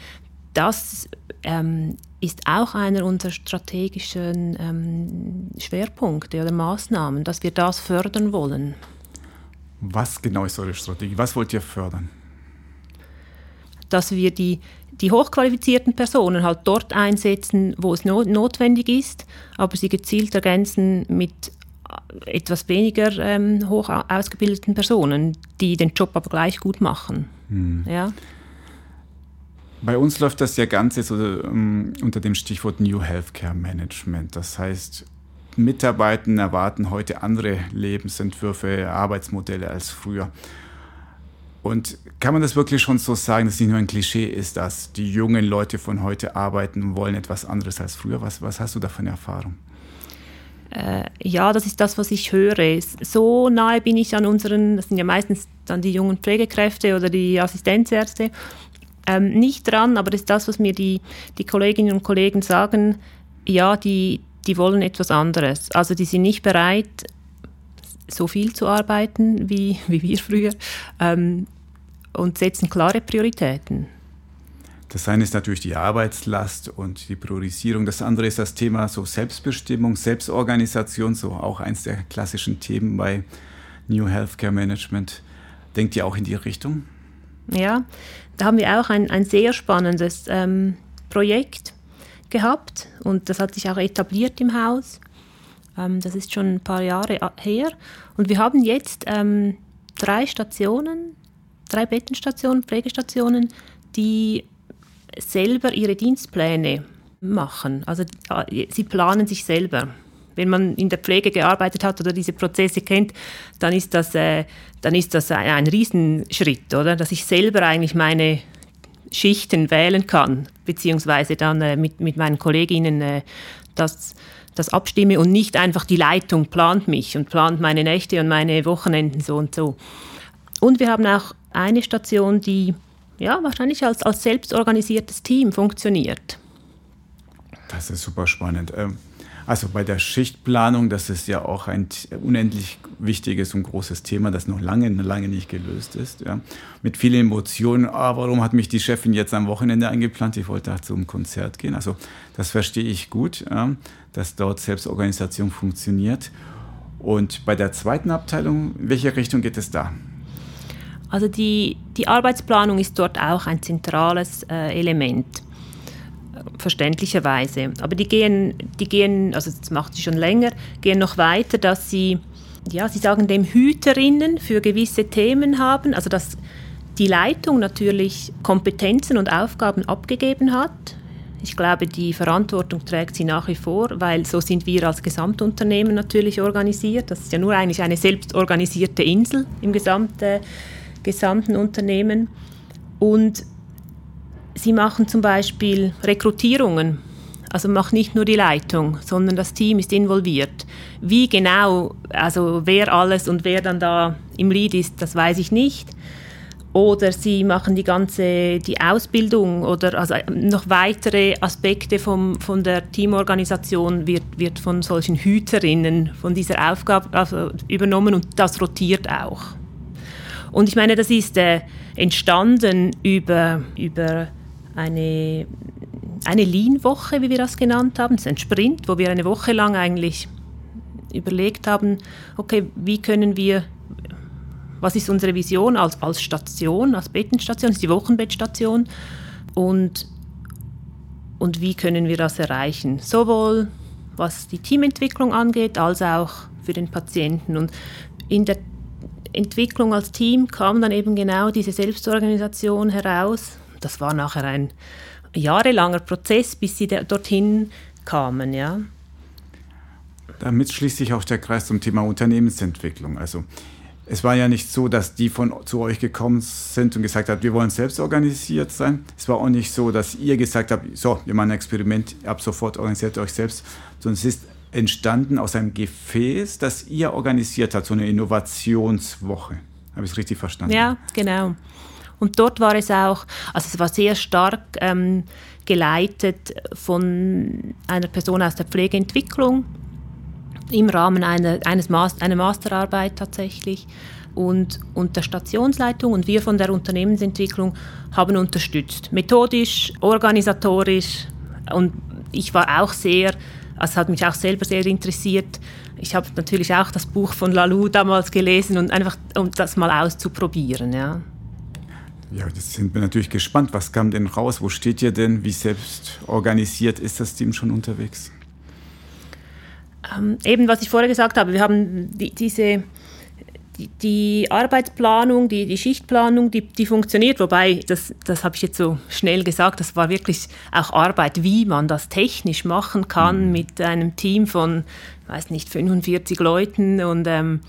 das ähm, ist auch einer unserer strategischen ähm, Schwerpunkte oder Maßnahmen, dass wir das fördern wollen. Was genau ist eure Strategie? Was wollt ihr fördern? Dass wir die die hochqualifizierten Personen halt dort einsetzen, wo es no notwendig ist, aber sie gezielt ergänzen mit etwas weniger ähm, hoch ausgebildeten Personen, die den Job aber gleich gut machen. Hm. Ja. Bei uns läuft das ja Ganze so, um, unter dem Stichwort New Healthcare Management. Das heißt, Mitarbeiter erwarten heute andere Lebensentwürfe, Arbeitsmodelle als früher. Und kann man das wirklich schon so sagen, dass es nicht nur ein Klischee ist, dass die jungen Leute von heute arbeiten wollen etwas anderes als früher? Was, was hast du da für Erfahrung? Äh, ja, das ist das, was ich höre. So nahe bin ich an unseren, das sind ja meistens dann die jungen Pflegekräfte oder die Assistenzärzte, ähm, nicht dran, aber das ist das, was mir die, die Kolleginnen und Kollegen sagen. Ja, die, die wollen etwas anderes. Also die sind nicht bereit, so viel zu arbeiten wie, wie wir früher ähm, und setzen klare Prioritäten. Das eine ist natürlich die Arbeitslast und die Priorisierung. Das andere ist das Thema so Selbstbestimmung, Selbstorganisation, so auch eins der klassischen Themen bei New Healthcare Management. Denkt ihr auch in die Richtung? Ja, da haben wir auch ein, ein sehr spannendes ähm, Projekt gehabt und das hat sich auch etabliert im Haus. Ähm, das ist schon ein paar Jahre her. Und wir haben jetzt ähm, drei Stationen, drei Bettenstationen, Pflegestationen, die selber ihre Dienstpläne machen. Also äh, sie planen sich selber. Wenn man in der Pflege gearbeitet hat oder diese Prozesse kennt, dann ist das, äh, dann ist das ein, ein Riesenschritt, oder? Dass ich selber eigentlich meine Schichten wählen kann, beziehungsweise dann äh, mit, mit meinen Kolleginnen äh, das das abstimme und nicht einfach die Leitung plant mich und plant meine Nächte und meine Wochenenden so und so. Und wir haben auch eine Station, die ja, wahrscheinlich als, als selbstorganisiertes Team funktioniert. Das ist super spannend. Ähm, also bei der Schichtplanung, das ist ja auch ein unendlich wichtiges und großes Thema, das noch lange, lange nicht gelöst ist. Ja. Mit vielen Emotionen, ah, warum hat mich die Chefin jetzt am Wochenende eingeplant? Ich wollte zum Konzert gehen. Also das verstehe ich gut, ja, dass dort Selbstorganisation funktioniert. Und bei der zweiten Abteilung, in welche Richtung geht es da? Also die, die Arbeitsplanung ist dort auch ein zentrales äh, Element verständlicherweise. Aber die gehen, die gehen, also das macht sie schon länger, gehen noch weiter, dass sie, ja, sie sagen dem Hüterinnen für gewisse Themen haben, also dass die Leitung natürlich Kompetenzen und Aufgaben abgegeben hat. Ich glaube, die Verantwortung trägt sie nach wie vor, weil so sind wir als Gesamtunternehmen natürlich organisiert. Das ist ja nur eigentlich eine selbstorganisierte Insel im gesamten, gesamten Unternehmen. Und Sie machen zum Beispiel Rekrutierungen. Also macht nicht nur die Leitung, sondern das Team ist involviert. Wie genau, also wer alles und wer dann da im Lead ist, das weiß ich nicht. Oder sie machen die ganze die Ausbildung oder also noch weitere Aspekte vom, von der Teamorganisation wird, wird von solchen Hüterinnen von dieser Aufgabe also übernommen und das rotiert auch. Und ich meine, das ist äh, entstanden über, über eine, eine Lean-Woche, wie wir das genannt haben. Das ist ein Sprint, wo wir eine Woche lang eigentlich überlegt haben, okay, wie können wir was ist unsere Vision als, als Station, als Bettenstation, das ist die Wochenbettstation und, und wie können wir das erreichen, sowohl was die Teamentwicklung angeht, als auch für den Patienten. Und in der Entwicklung als Team kam dann eben genau diese Selbstorganisation heraus. Das war nachher ein jahrelanger Prozess, bis sie dorthin kamen, ja. Damit schließt sich auch der Kreis zum Thema Unternehmensentwicklung. Also es war ja nicht so, dass die von zu euch gekommen sind und gesagt haben, wir wollen selbst organisiert sein. Es war auch nicht so, dass ihr gesagt habt, so, wir machen ein Experiment, ab sofort organisiert euch selbst, sondern es ist entstanden aus einem Gefäß, das ihr organisiert habt, so eine Innovationswoche. Habe ich es richtig verstanden? Ja, genau. Und dort war es auch, also es war sehr stark ähm, geleitet von einer Person aus der Pflegeentwicklung, im Rahmen einer, eines Master, einer Masterarbeit tatsächlich und, und der Stationsleitung und wir von der Unternehmensentwicklung haben unterstützt. Methodisch, organisatorisch und ich war auch sehr, also hat mich auch selber sehr interessiert. Ich habe natürlich auch das Buch von Lalou damals gelesen und einfach, um das mal auszuprobieren. Ja. Ja, jetzt sind wir natürlich gespannt. Was kam denn raus? Wo steht ihr denn? Wie selbst organisiert ist das Team schon unterwegs? ähm, eben, was ich vorher gesagt habe, wir haben die, diese die, die, Arbeitsplanung, die, die Schichtplanung, die, die, funktioniert, wobei, das, das habe ich jetzt so schnell gesagt, das war wirklich auch Arbeit, wie man das technisch machen kann mhm. mit einem Team von, weiß nicht, 45 Leuten und ähm,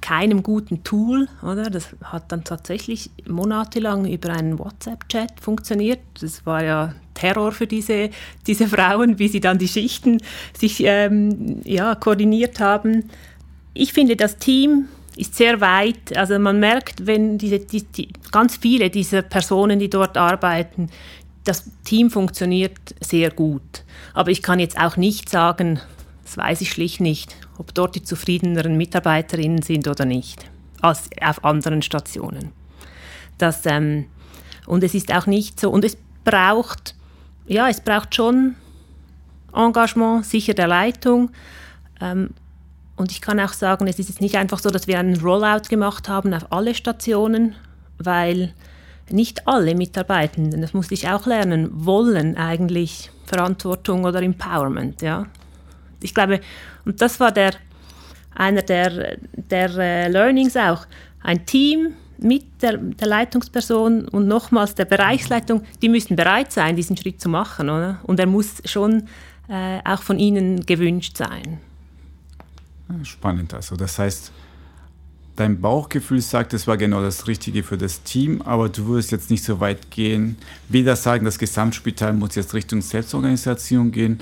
keinem guten Tool, oder? Das hat dann tatsächlich monatelang über einen WhatsApp-Chat funktioniert. Das war ja Terror für diese, diese Frauen, wie sie dann die Schichten sich ähm, ja, koordiniert haben. Ich finde, das Team ist sehr weit. Also man merkt, wenn diese, die, die, ganz viele dieser Personen, die dort arbeiten, das Team funktioniert sehr gut. Aber ich kann jetzt auch nicht sagen, das weiß ich schlicht nicht, ob dort die zufriedeneren Mitarbeiterinnen sind oder nicht, als auf anderen Stationen. Das, ähm, und es ist auch nicht so, und es braucht, ja, es braucht schon Engagement, sicher der Leitung. Ähm, und ich kann auch sagen, es ist jetzt nicht einfach so, dass wir einen Rollout gemacht haben auf alle Stationen, weil nicht alle Mitarbeitenden, das musste ich auch lernen, wollen eigentlich Verantwortung oder Empowerment. Ja? Ich glaube, und das war der, einer der, der äh, Learnings auch. Ein Team mit der, der, Leitungsperson und nochmals der Bereichsleitung, die müssen bereit sein, diesen Schritt zu machen. Oder? Und er muss schon äh, auch von ihnen gewünscht sein. Spannend also. Das heißt, dein Bauchgefühl sagt, es war genau das Richtige für das Team, aber du würdest jetzt nicht so weit gehen, weder sagen, das Gesamtspital muss jetzt Richtung Selbstorganisation gehen,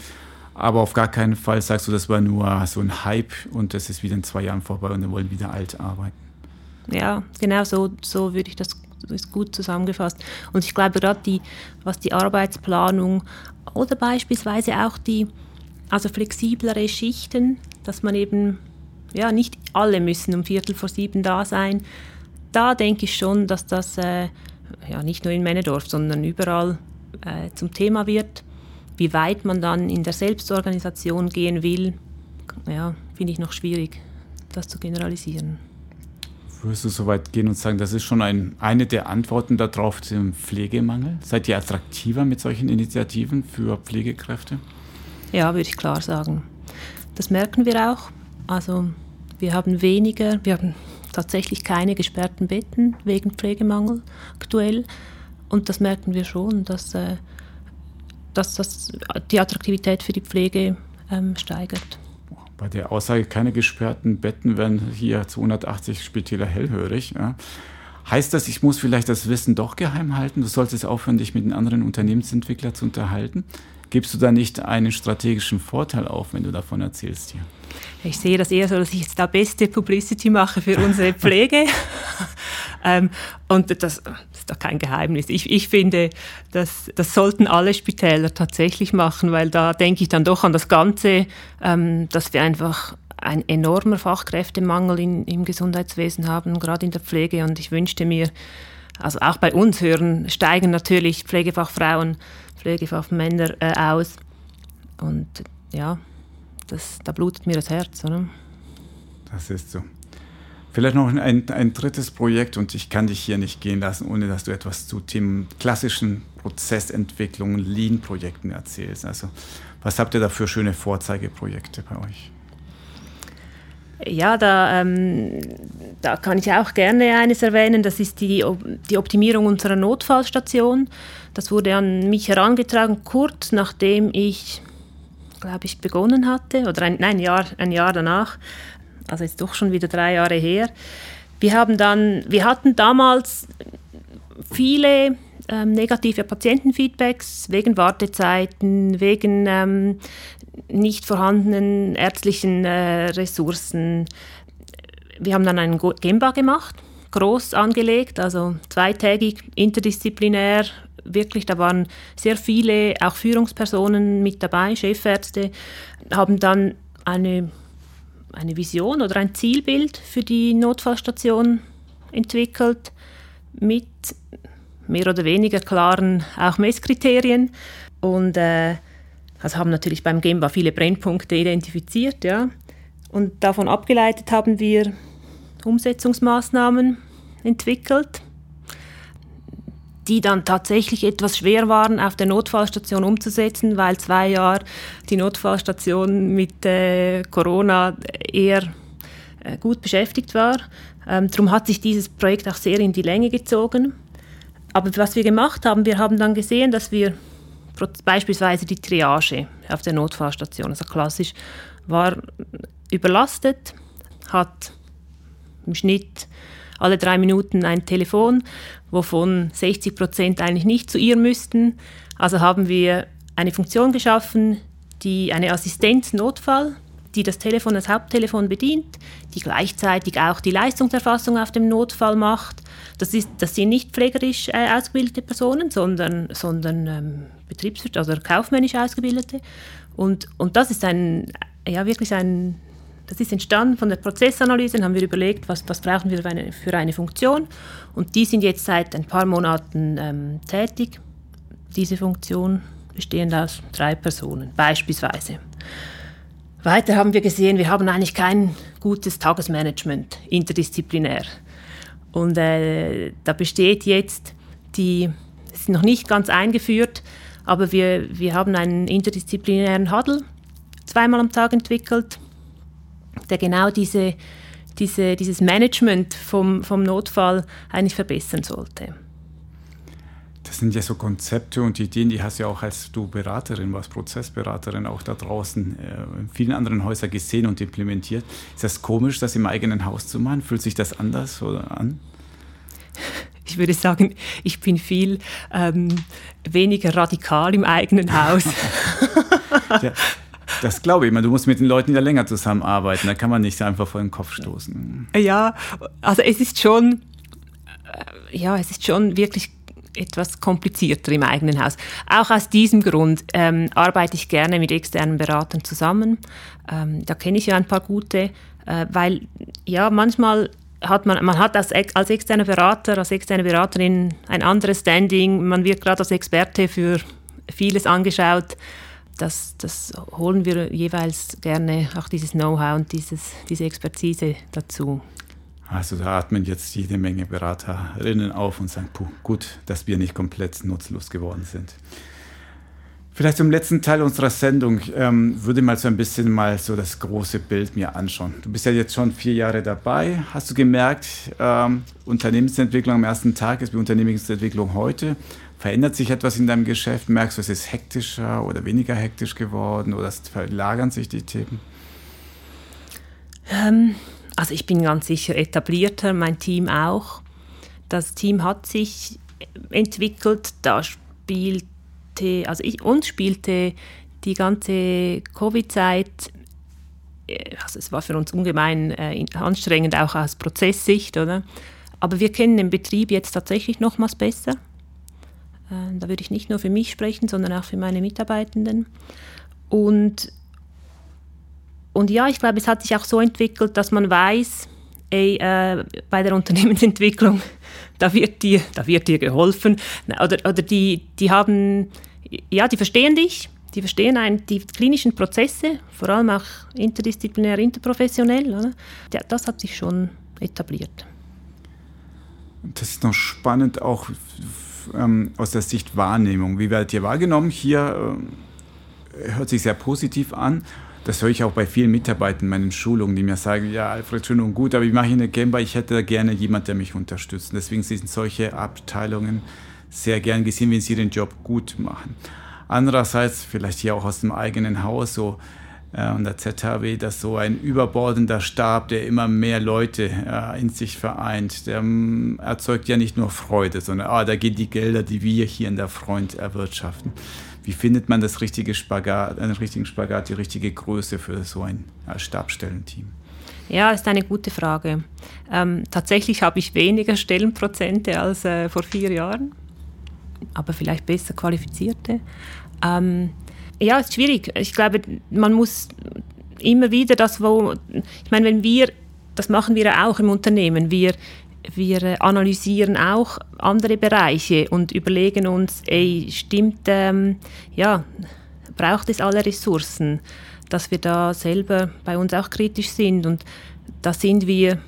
aber auf gar keinen Fall sagst du, das war nur so ein Hype und das ist wieder in zwei Jahren vorbei und wir wollen wieder alt arbeiten. Ja, genau so, so würde ich das ist gut zusammengefasst. Und ich glaube gerade die, was die Arbeitsplanung oder beispielsweise auch die also flexiblere Schichten, dass man eben ja nicht alle müssen um Viertel vor sieben da sein. Da denke ich schon, dass das äh, ja nicht nur in Männendorf, sondern überall äh, zum Thema wird. Wie weit man dann in der Selbstorganisation gehen will, ja, finde ich noch schwierig, das zu generalisieren. Würdest du so weit gehen und sagen, das ist schon ein, eine der Antworten darauf zum Pflegemangel? Seid ihr attraktiver mit solchen Initiativen für Pflegekräfte? Ja, würde ich klar sagen. Das merken wir auch. Also wir haben weniger, wir haben tatsächlich keine gesperrten Betten wegen Pflegemangel aktuell. Und das merken wir schon, dass äh, dass das die Attraktivität für die Pflege ähm, steigert. Bei der Aussage, keine gesperrten Betten werden hier 280 Spitäler hellhörig. Ja. Heißt das, ich muss vielleicht das Wissen doch geheim halten? Du solltest aufhören, dich mit den anderen Unternehmensentwicklern zu unterhalten? Gibst du da nicht einen strategischen Vorteil auf, wenn du davon erzählst hier? Ich sehe das eher so, dass ich jetzt da beste Publicity mache für unsere Pflege. ähm, und das, das, ist doch kein Geheimnis. Ich, ich finde, das, das sollten alle Spitäler tatsächlich machen, weil da denke ich dann doch an das Ganze, ähm, dass wir einfach ein enormer Fachkräftemangel in, im Gesundheitswesen haben, gerade in der Pflege. Und ich wünschte mir, also auch bei uns hören, steigen natürlich Pflegefachfrauen, Pflegefachmänner äh, aus. Und ja, das, da blutet mir das Herz. Oder? Das ist so. Vielleicht noch ein, ein drittes Projekt und ich kann dich hier nicht gehen lassen, ohne dass du etwas zu Themen klassischen Prozessentwicklungen, Lean-Projekten erzählst. Also was habt ihr da für schöne Vorzeigeprojekte bei euch? Ja, da, ähm, da kann ich auch gerne eines erwähnen. Das ist die, die Optimierung unserer Notfallstation. Das wurde an mich herangetragen, kurz nachdem ich, glaube ich, begonnen hatte, oder ein, nein, ein Jahr, ein Jahr danach. Also jetzt doch schon wieder drei Jahre her. Wir, haben dann, wir hatten damals viele ähm, negative Patientenfeedbacks wegen Wartezeiten, wegen ähm, nicht vorhandenen ärztlichen äh, Ressourcen. Wir haben dann einen Gemba gemacht, groß angelegt, also zweitägig, interdisziplinär. Wirklich, da waren sehr viele, auch Führungspersonen mit dabei, Chefärzte, haben dann eine, eine Vision oder ein Zielbild für die Notfallstation entwickelt mit mehr oder weniger klaren auch Messkriterien und äh, also haben natürlich beim Gemba viele Brennpunkte identifiziert, ja. Und davon abgeleitet haben wir Umsetzungsmaßnahmen entwickelt, die dann tatsächlich etwas schwer waren, auf der Notfallstation umzusetzen, weil zwei Jahre die Notfallstation mit äh, Corona eher äh, gut beschäftigt war. Ähm, darum hat sich dieses Projekt auch sehr in die Länge gezogen. Aber was wir gemacht haben, wir haben dann gesehen, dass wir beispielsweise die Triage auf der Notfallstation, also klassisch, war überlastet, hat im Schnitt alle drei Minuten ein Telefon, wovon 60 Prozent eigentlich nicht zu ihr müssten. Also haben wir eine Funktion geschaffen, die eine Assistenz Notfall, die das Telefon als Haupttelefon bedient, die gleichzeitig auch die Leistungserfassung auf dem Notfall macht. Das, ist, das sind nicht pflegerisch äh, ausgebildete Personen, sondern, sondern ähm, Betriebswirtschaft, also kaufmännisch ausgebildete. Und, und das ist ein, ja, wirklich ein, das ist entstanden von der Prozessanalyse, dann haben wir überlegt, was, was brauchen wir für eine, für eine Funktion. Und die sind jetzt seit ein paar Monaten ähm, tätig. Diese Funktion bestehend aus drei Personen, beispielsweise. Weiter haben wir gesehen, wir haben eigentlich kein gutes Tagesmanagement interdisziplinär. Und äh, da besteht jetzt die, es ist noch nicht ganz eingeführt, aber wir, wir haben einen interdisziplinären Huddle zweimal am Tag entwickelt, der genau diese, diese, dieses Management vom, vom Notfall eigentlich verbessern sollte. Das sind ja so Konzepte und Ideen, die hast du ja auch als du Beraterin, warst Prozessberaterin auch da draußen äh, in vielen anderen Häusern gesehen und implementiert. Ist das komisch, das im eigenen Haus zu machen? Fühlt sich das anders oder an? Ich würde sagen, ich bin viel ähm, weniger radikal im eigenen Haus. ja, das glaube ich. Du musst mit den Leuten ja länger zusammenarbeiten. Da kann man nicht einfach vor den Kopf stoßen. Ja, also es ist schon, äh, ja, es ist schon wirklich etwas komplizierter im eigenen Haus. Auch aus diesem Grund ähm, arbeite ich gerne mit externen Beratern zusammen. Ähm, da kenne ich ja ein paar gute, äh, weil ja manchmal hat man, man hat als, als externer Berater, als externe Beraterin ein anderes Standing. Man wird gerade als Experte für vieles angeschaut. Das, das holen wir jeweils gerne, auch dieses Know-how und dieses, diese Expertise dazu. Also da atmen jetzt jede Menge Beraterinnen auf und sagen, puh, gut, dass wir nicht komplett nutzlos geworden sind. Vielleicht zum letzten Teil unserer Sendung ähm, würde mal so ein bisschen mal so das große Bild mir anschauen. Du bist ja jetzt schon vier Jahre dabei. Hast du gemerkt, ähm, Unternehmensentwicklung am ersten Tag ist wie Unternehmensentwicklung heute? Verändert sich etwas in deinem Geschäft? Merkst du, es ist hektischer oder weniger hektisch geworden oder verlagern sich die Themen? Ähm, also ich bin ganz sicher etablierter, mein Team auch. Das Team hat sich entwickelt, da spielt spielte, also ich, uns spielte die ganze Covid-Zeit, äh, also es war für uns ungemein äh, anstrengend, auch aus Prozesssicht, oder? Aber wir kennen den Betrieb jetzt tatsächlich nochmals besser. Äh, da würde ich nicht nur für mich sprechen, sondern auch für meine Mitarbeitenden. Und, und ja, ich glaube, es hat sich auch so entwickelt, dass man weiß, ey, äh, bei der Unternehmensentwicklung, da wird dir, da wird dir geholfen. Oder, oder die, die haben, ja, die verstehen dich, die verstehen ein, die klinischen Prozesse, vor allem auch interdisziplinär, interprofessionell. Oder? Das hat sich schon etabliert. Das ist noch spannend, auch ähm, aus der Sicht Wahrnehmung. Wie werdet ihr wahrgenommen? Hier äh, hört sich sehr positiv an. Das höre ich auch bei vielen Mitarbeitern in meinen Schulungen, die mir sagen, ja, Alfred, schön und gut, aber ich mache hier eine Gameba, ich hätte da gerne jemanden, der mich unterstützt. Deswegen sind solche Abteilungen sehr gern gesehen, wenn sie den Job gut machen. Andererseits, vielleicht hier auch aus dem eigenen Haus, so äh, und der ZHW, dass so ein überbordender Stab, der immer mehr Leute äh, in sich vereint, der ähm, erzeugt ja nicht nur Freude, sondern ah, da gehen die Gelder, die wir hier in der Freund erwirtschaften. Wie findet man das richtige Spagat, einen richtigen Spagat, die richtige Größe für so ein äh, Stabstellenteam? Ja, ist eine gute Frage. Ähm, tatsächlich habe ich weniger Stellenprozente als äh, vor vier Jahren, aber vielleicht besser qualifizierte. Ähm, ja, ist schwierig. Ich glaube, man muss immer wieder das, wo, ich meine, wenn wir, das machen wir auch im Unternehmen, wir, wir analysieren auch andere Bereiche und überlegen uns, ey, stimmt, ähm, ja, braucht es alle Ressourcen, dass wir da selber bei uns auch kritisch sind und da sind wir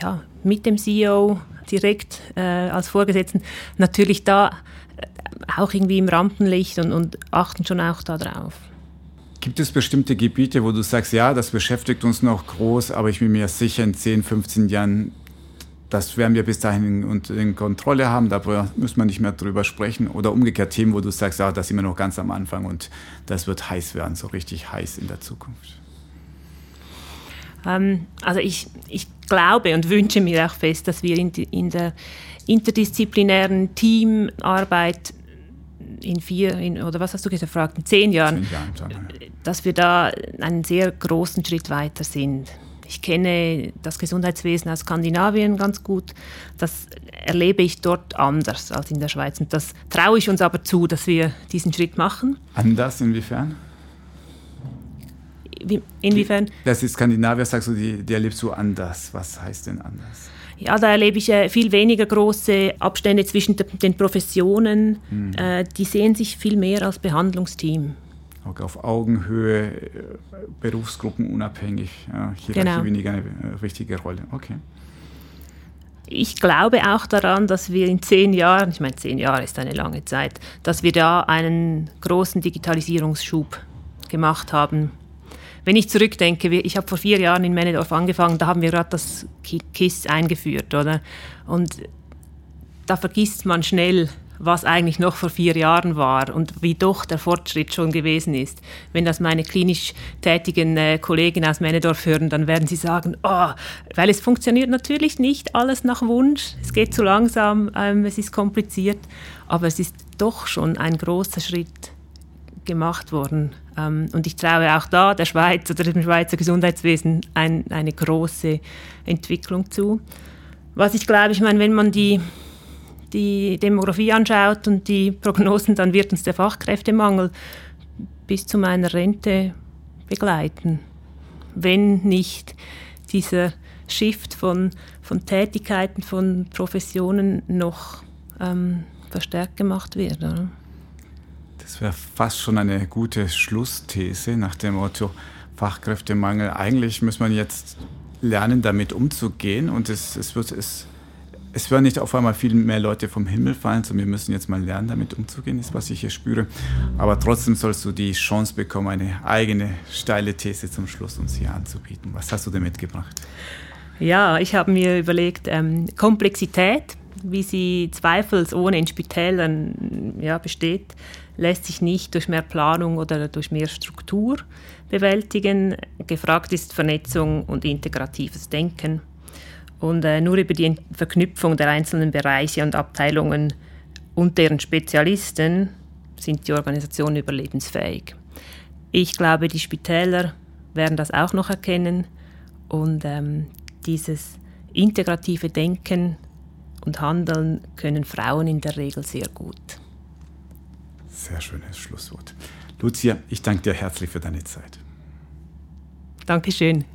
ja, mit dem CEO direkt äh, als Vorgesetzten natürlich da auch irgendwie im Rampenlicht und, und achten schon auch darauf. Gibt es bestimmte Gebiete, wo du sagst, ja, das beschäftigt uns noch groß, aber ich bin mir sicher, in 10, 15 Jahren, das werden wir bis dahin in Kontrolle haben, da müssen wir nicht mehr drüber sprechen. Oder umgekehrt Themen, wo du sagst, ja, da sind wir noch ganz am Anfang und das wird heiß werden, so richtig heiß in der Zukunft. Ähm, also ich, ich glaube und wünsche mir auch fest, dass wir in, die, in der interdisziplinären Teamarbeit in vier, in, oder was hast du gefragt, in zehn Jahren, zehn Jahren dass wir da einen sehr großen Schritt weiter sind. Ich kenne das Gesundheitswesen aus Skandinavien ganz gut. Das erlebe ich dort anders als in der Schweiz. Und das traue ich uns aber zu, dass wir diesen Schritt machen. Anders inwiefern? Wie, inwiefern? Das ist Skandinavier, sagst du, die, die erlebst du anders. Was heißt denn anders? Ja, da erlebe ich äh, viel weniger große Abstände zwischen den Professionen. Hm. Äh, die sehen sich viel mehr als Behandlungsteam. Okay, auf Augenhöhe, äh, berufsgruppenunabhängig, ja, Hierarchie genau. weniger eine richtige Rolle. Okay. Ich glaube auch daran, dass wir in zehn Jahren, ich meine, zehn Jahre ist eine lange Zeit, dass wir da einen großen Digitalisierungsschub gemacht haben wenn ich zurückdenke, ich habe vor vier Jahren in Männedorf angefangen, da haben wir gerade das KISS eingeführt, oder? Und da vergisst man schnell, was eigentlich noch vor vier Jahren war und wie doch der Fortschritt schon gewesen ist. Wenn das meine klinisch tätigen äh, Kollegen aus Männedorf hören, dann werden sie sagen, oh, weil es funktioniert natürlich nicht alles nach Wunsch, es geht zu langsam, ähm, es ist kompliziert, aber es ist doch schon ein großer Schritt gemacht worden. Ähm, und ich traue auch da der Schweiz oder dem Schweizer Gesundheitswesen ein, eine große Entwicklung zu. Was ich glaube, ich meine, wenn man die, die Demografie anschaut und die Prognosen, dann wird uns der Fachkräftemangel bis zu meiner Rente begleiten, wenn nicht dieser Shift von, von Tätigkeiten, von Professionen noch ähm, verstärkt gemacht wird. Oder? Das wäre fast schon eine gute Schlussthese nach dem Motto Fachkräftemangel. Eigentlich muss man jetzt lernen, damit umzugehen und es, es wird es es werden nicht auf einmal viel mehr Leute vom Himmel fallen, sondern wir müssen jetzt mal lernen, damit umzugehen, ist, was ich hier spüre. Aber trotzdem sollst du die Chance bekommen, eine eigene steile These zum Schluss uns hier anzubieten. Was hast du denn mitgebracht? Ja, ich habe mir überlegt, ähm, Komplexität, wie sie zweifelsohne in Spitälern ja, besteht, lässt sich nicht durch mehr Planung oder durch mehr Struktur bewältigen. Gefragt ist Vernetzung und integratives Denken. Und äh, nur über die Verknüpfung der einzelnen Bereiche und Abteilungen und deren Spezialisten sind die Organisationen überlebensfähig. Ich glaube, die Spitäler werden das auch noch erkennen und ähm, dieses integrative Denken und Handeln können Frauen in der Regel sehr gut. Sehr schönes Schlusswort. Lucia, ich danke dir herzlich für deine Zeit. Dankeschön.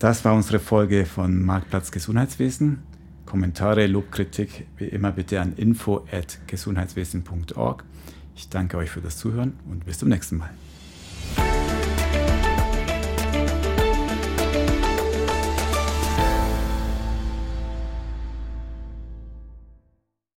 Das war unsere Folge von Marktplatz Gesundheitswesen. Kommentare, Lobkritik wie immer bitte an info@gesundheitswesen.org. Ich danke euch für das Zuhören und bis zum nächsten Mal.